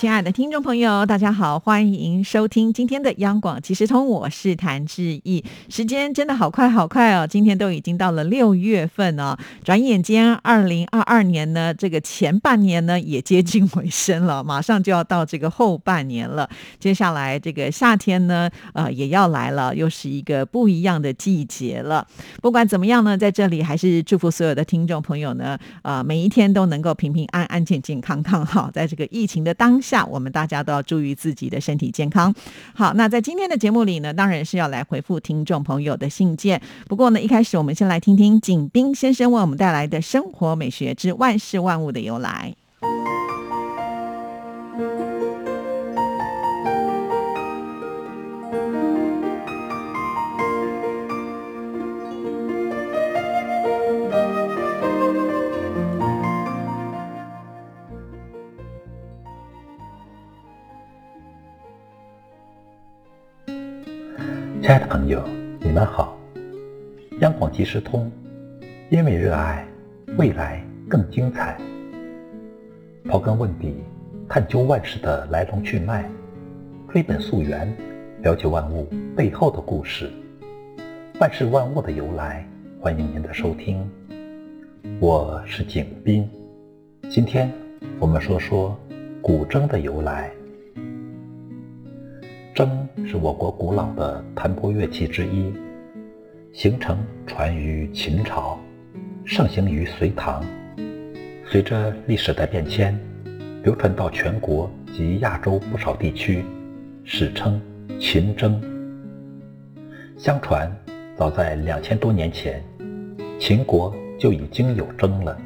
亲爱的听众朋友，大家好，欢迎收听今天的央广即时通，我是谭志毅。时间真的好快好快哦，今天都已经到了六月份哦，转眼间二零二二年呢，这个前半年呢也接近尾声了，马上就要到这个后半年了。接下来这个夏天呢，呃，也要来了，又是一个不一样的季节了。不管怎么样呢，在这里还是祝福所有的听众朋友呢，呃，每一天都能够平平安安、健健康康哈，在这个疫情的当下。下，我们大家都要注意自己的身体健康。好，那在今天的节目里呢，当然是要来回复听众朋友的信件。不过呢，一开始我们先来听听景斌先生为我们带来的生活美学之万事万物的由来。亲爱的朋友，你们好！央广即时通，因为热爱，未来更精彩。刨根问底，探究万事的来龙去脉，追本溯源，了解万物背后的故事，万事万物的由来。欢迎您的收听，我是景斌。今天我们说说古筝的由来。筝是我国古老的弹拨乐器之一，形成传于秦朝，盛行于隋唐。随着历史的变迁，流传到全国及亚洲不少地区，史称秦筝。相传，早在两千多年前，秦国就已经有筝了。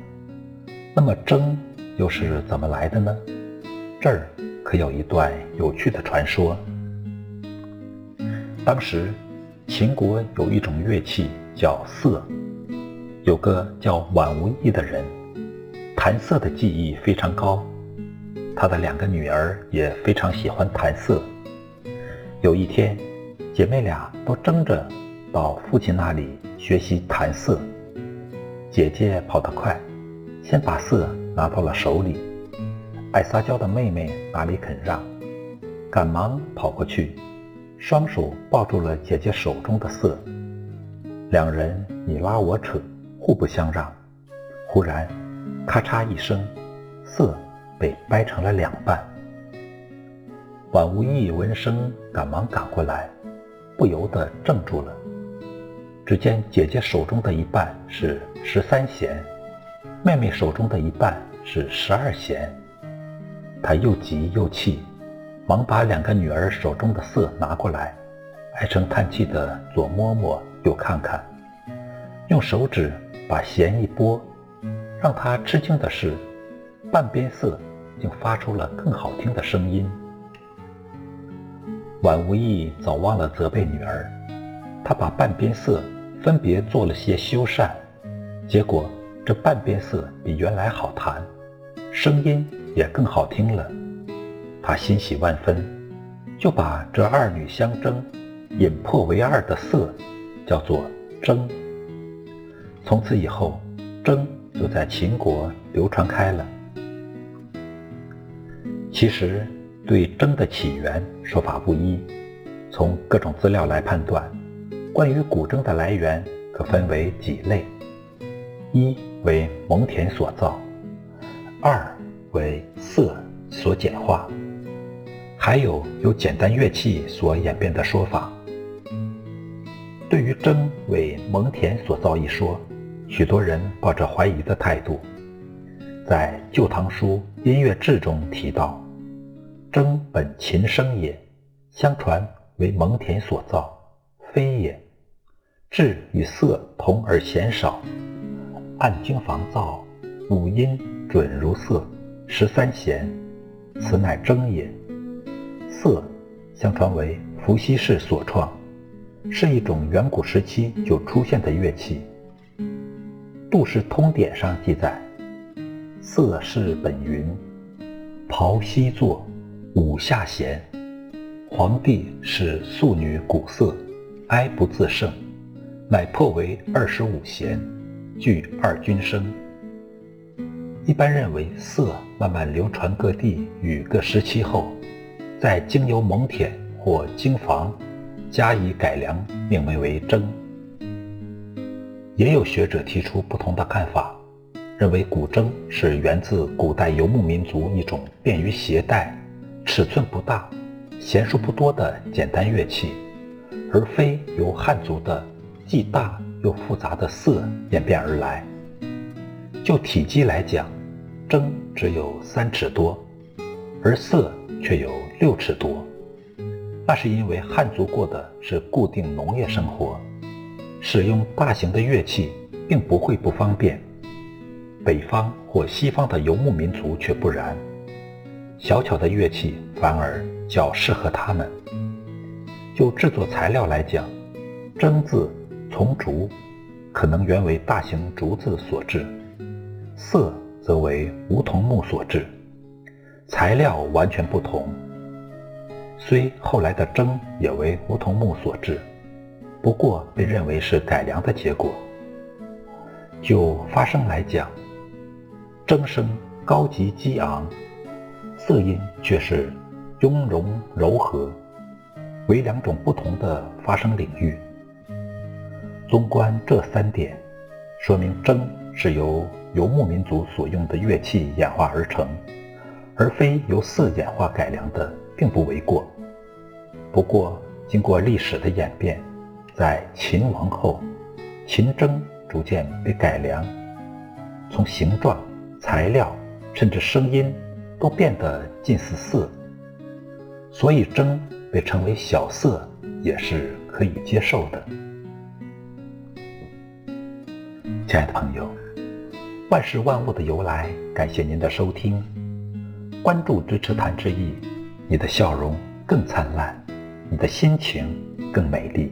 那么，筝又是怎么来的呢？这儿可有一段有趣的传说。当时，秦国有一种乐器叫瑟，有个叫宛无意的人，弹瑟的技艺非常高，他的两个女儿也非常喜欢弹瑟。有一天，姐妹俩都争着到父亲那里学习弹瑟。姐姐跑得快，先把瑟拿到了手里，爱撒娇的妹妹哪里肯让，赶忙跑过去。双手抱住了姐姐手中的瑟，两人你拉我扯，互不相让。忽然，咔嚓一声，瑟被掰成了两半。婉无意闻声，赶忙赶过来，不由得怔住了。只见姐姐手中的一半是十三弦，妹妹手中的一半是十二弦。他又急又气。忙把两个女儿手中的瑟拿过来，唉声叹气的左摸摸右看看，用手指把弦一拨，让他吃惊的是，半边瑟竟发出了更好听的声音。婉无意早忘了责备女儿，他把半边瑟分别做了些修缮，结果这半边瑟比原来好弹，声音也更好听了。他欣喜万分，就把这二女相争、引破为二的色叫做筝。从此以后，筝就在秦国流传开了。其实，对筝的起源说法不一，从各种资料来判断，关于古筝的来源可分为几类：一为蒙恬所造，二为色所简化。还有由简单乐器所演变的说法。对于筝为蒙恬所造一说，许多人抱着怀疑的态度。在《旧唐书·音乐志》中提到：“筝本琴声也，相传为蒙恬所造，非也。志与瑟同而弦少，按经房造，五音准如瑟，十三弦，此乃筝也。”瑟，相传为伏羲氏所创，是一种远古时期就出现的乐器。《杜氏通典》上记载，色是本云，庖西作，五下弦。皇帝是素女鼓瑟，哀不自胜，乃破为二十五弦，具二君声。一般认为色慢慢流传各地与各时期后，再经由蒙恬或经房加以改良，命名为筝。也有学者提出不同的看法，认为古筝是源自古代游牧民族一种便于携带、尺寸不大、弦数不多的简单乐器，而非由汉族的既大又复杂的瑟演变而来。就体积来讲，筝只有三尺多，而瑟却有六尺多。那是因为汉族过的是固定农业生活，使用大型的乐器并不会不方便。北方或西方的游牧民族却不然，小巧的乐器反而较适合他们。就制作材料来讲，筝字从竹，可能原为大型竹子所制。色则为梧桐木所制，材料完全不同。虽后来的筝也为梧桐木所制，不过被认为是改良的结果。就发声来讲，筝声高级激昂，色音却是雍容柔和，为两种不同的发声领域。纵观这三点，说明筝是由游牧民族所用的乐器演化而成，而非由色演化改良的，并不为过。不过，经过历史的演变，在秦王后，秦筝逐渐被改良，从形状、材料，甚至声音，都变得近似色，所以筝被称为小色，也是可以接受的。亲爱的朋友。万事万物的由来，感谢您的收听，关注支持谭志毅，你的笑容更灿烂，你的心情更美丽。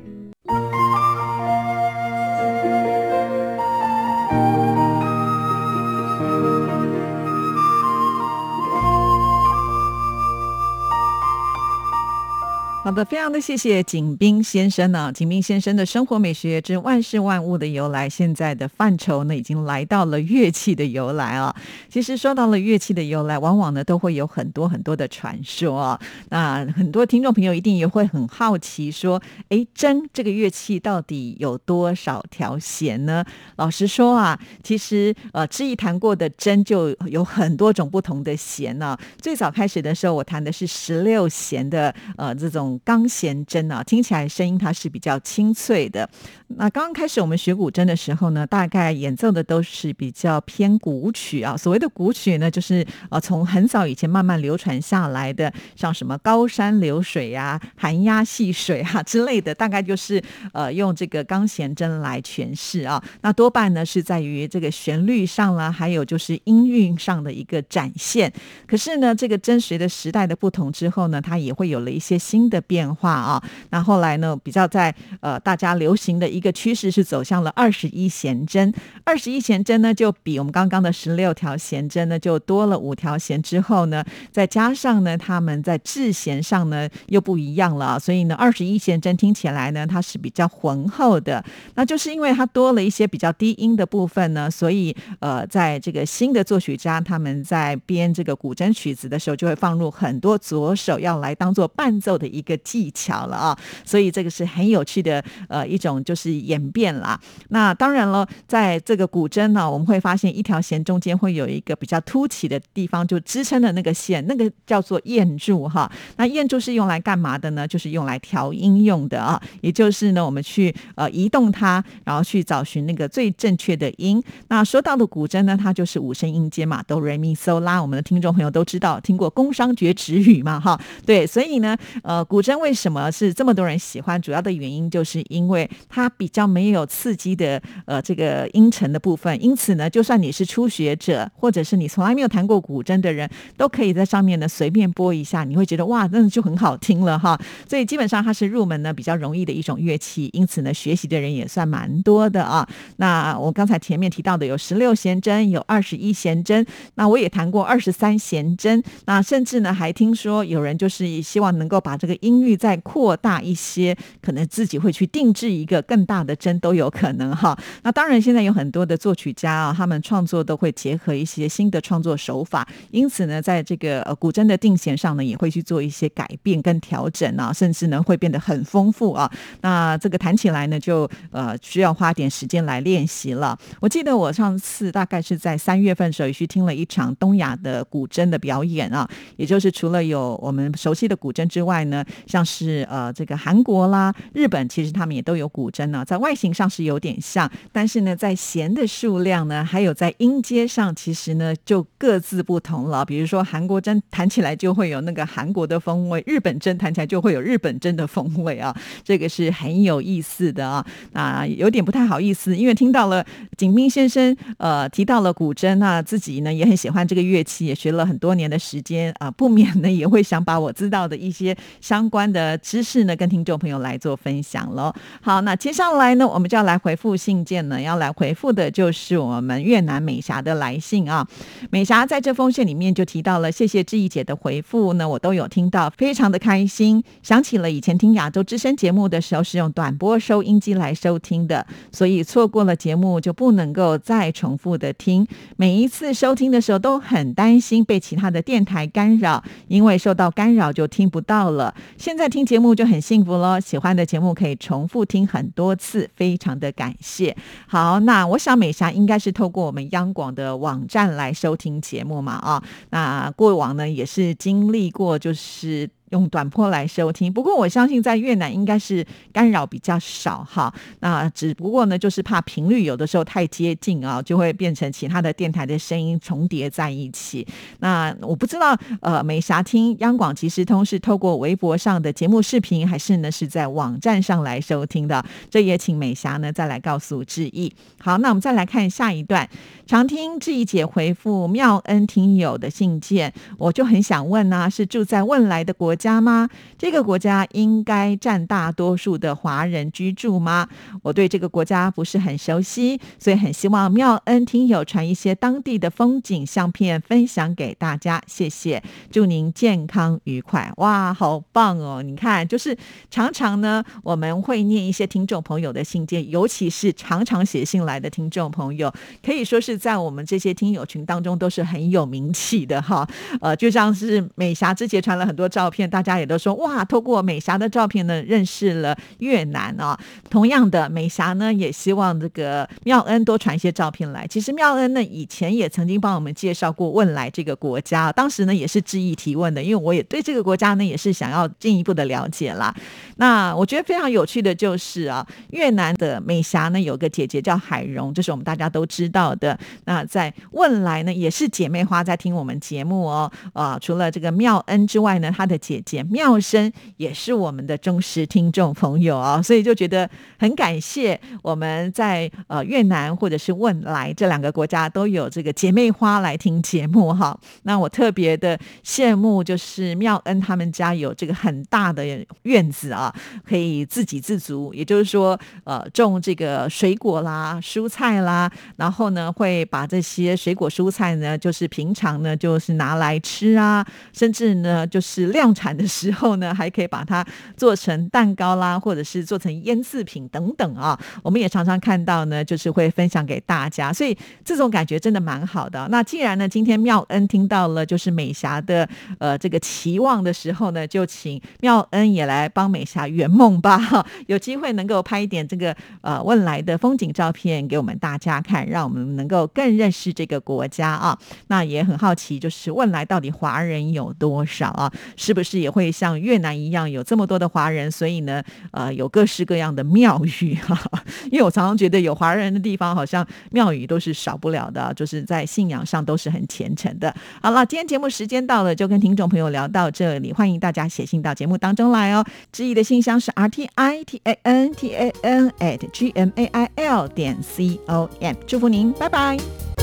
的，非常的谢谢景斌先生呢。景斌先生的生活美学之万事万物的由来，现在的范畴呢，已经来到了乐器的由来啊。其实说到了乐器的由来，往往呢都会有很多很多的传说啊。那很多听众朋友一定也会很好奇，说，哎，筝这个乐器到底有多少条弦呢？老实说啊，其实呃，知意弹过的筝就有很多种不同的弦呢。最早开始的时候，我弹的是十六弦的呃这种。钢弦筝啊，听起来声音它是比较清脆的。那刚刚开始我们学古筝的时候呢，大概演奏的都是比较偏古曲啊。所谓的古曲呢，就是呃从很早以前慢慢流传下来的，像什么高山流水呀、寒鸦戏水啊之类的，大概就是呃用这个钢弦筝来诠释啊。那多半呢是在于这个旋律上啦，还有就是音韵上的一个展现。可是呢，这个针随着时代的不同之后呢，它也会有了一些新的。变化啊，那后来呢？比较在呃，大家流行的一个趋势是走向了二十一弦针。二十一弦针呢，就比我们刚刚的十六条弦针呢，就多了五条弦。之后呢，再加上呢，他们在制弦上呢又不一样了啊。所以呢，二十一弦针听起来呢，它是比较浑厚的。那就是因为它多了一些比较低音的部分呢，所以呃，在这个新的作曲家他们在编这个古筝曲子的时候，就会放入很多左手要来当做伴奏的一个。技巧了啊，所以这个是很有趣的呃一种就是演变啦。那当然了，在这个古筝呢，我们会发现一条弦中间会有一个比较凸起的地方，就支撑的那个线，那个叫做燕柱哈。那燕柱是用来干嘛的呢？就是用来调音用的啊。也就是呢，我们去呃移动它，然后去找寻那个最正确的音。那说到的古筝呢，它就是五声音阶嘛，哆瑞咪嗦拉。我们的听众朋友都知道，听过宫商角徵羽嘛哈。对，所以呢，呃古。古筝为什么是这么多人喜欢？主要的原因就是因为它比较没有刺激的呃这个音程的部分，因此呢，就算你是初学者，或者是你从来没有弹过古筝的人，都可以在上面呢随便拨一下，你会觉得哇，那就很好听了哈。所以基本上它是入门呢比较容易的一种乐器，因此呢学习的人也算蛮多的啊。那我刚才前面提到的有十六弦针，有二十一弦针，那我也弹过二十三弦针，那甚至呢还听说有人就是希望能够把这个音域再扩大一些，可能自己会去定制一个更大的针都有可能哈。那当然现在有很多的作曲家啊，他们创作都会结合一些新的创作手法，因此呢，在这个呃古筝的定弦上呢，也会去做一些改变跟调整啊，甚至呢会变得很丰富啊。那这个弹起来呢，就呃需要花点时间来练习了。我记得我上次大概是在三月份的时候，也去听了一场东亚的古筝的表演啊，也就是除了有我们熟悉的古筝之外呢，像是呃这个韩国啦、日本，其实他们也都有古筝呢，在外形上是有点像，但是呢，在弦的数量呢，还有在音阶上，其实呢就各自不同了。比如说韩国针弹起来就会有那个韩国的风味，日本针弹起来就会有日本针的风味啊，这个是很有意思的啊。啊，有点不太好意思，因为听到了景斌先生呃提到了古筝，那自己呢也很喜欢这个乐器，也学了很多年的时间啊，不免呢也会想把我知道的一些相关的知识呢跟听众朋友来做分享喽。好，那接下来呢，我们就要来回复信件呢，要来回复的就是我们越南美霞的来信啊。美霞在这封信里面就提到了，谢谢志毅姐的回复呢，我都有听到，非常的开心，想起了以前听亚洲之声节目的时候是用短波收音机来收听的，所以错过了节目就不能够再重复的听。每一次收听的时候都很担心被其他的电台干扰，因为受到干扰就听不到了。现在听节目就很幸福了，喜欢的节目可以重复听很多次，非常的感谢。好，那我想美霞应该是透过我们央广的网站来收听节目嘛啊，那过往呢也是经历过就是。用短波来收听，不过我相信在越南应该是干扰比较少哈。那只不过呢，就是怕频率有的时候太接近啊，就会变成其他的电台的声音重叠在一起。那我不知道，呃，美霞听央广即时通是透过微博上的节目视频，还是呢是在网站上来收听的？这也请美霞呢再来告诉志毅。好，那我们再来看下一段，常听志毅姐回复妙恩听友的信件，我就很想问呢，是住在未来的国。家吗？这个国家应该占大多数的华人居住吗？我对这个国家不是很熟悉，所以很希望妙恩听友传一些当地的风景相片分享给大家，谢谢。祝您健康愉快！哇，好棒哦！你看，就是常常呢，我们会念一些听众朋友的信件，尤其是常常写信来的听众朋友，可以说是在我们这些听友群当中都是很有名气的哈。呃，就像是美霞之前传了很多照片。大家也都说哇，透过美霞的照片呢，认识了越南啊。同样的，美霞呢也希望这个妙恩多传一些照片来。其实妙恩呢以前也曾经帮我们介绍过汶莱这个国家，当时呢也是致意提问的，因为我也对这个国家呢也是想要进一步的了解啦。那我觉得非常有趣的就是啊，越南的美霞呢有个姐姐叫海蓉，这是我们大家都知道的。那在汶莱呢也是姐妹花在听我们节目哦。啊，除了这个妙恩之外呢，她的姐。姐姐妙生也是我们的忠实听众朋友啊，所以就觉得很感谢我们在呃越南或者是汶莱这两个国家都有这个姐妹花来听节目哈。那我特别的羡慕，就是妙恩他们家有这个很大的院子啊，可以自给自足，也就是说呃种这个水果啦、蔬菜啦，然后呢会把这些水果蔬菜呢，就是平常呢就是拿来吃啊，甚至呢就是量产。的时候呢，还可以把它做成蛋糕啦，或者是做成腌制品等等啊。我们也常常看到呢，就是会分享给大家，所以这种感觉真的蛮好的。那既然呢，今天妙恩听到了就是美霞的呃这个期望的时候呢，就请妙恩也来帮美霞圆梦吧。有机会能够拍一点这个呃汶来的风景照片给我们大家看，让我们能够更认识这个国家啊。那也很好奇，就是问来到底华人有多少啊？是不是是也会像越南一样有这么多的华人？所以呢，呃，有各式各样的庙宇哈。因为我常常觉得有华人的地方，好像庙宇都是少不了的，就是在信仰上都是很虔诚的。好了，今天节目时间到了，就跟听众朋友聊到这里。欢迎大家写信到节目当中来哦。知意的信箱是 r t i t a n t a n at g m a i l 点 c o m。祝福您，拜拜。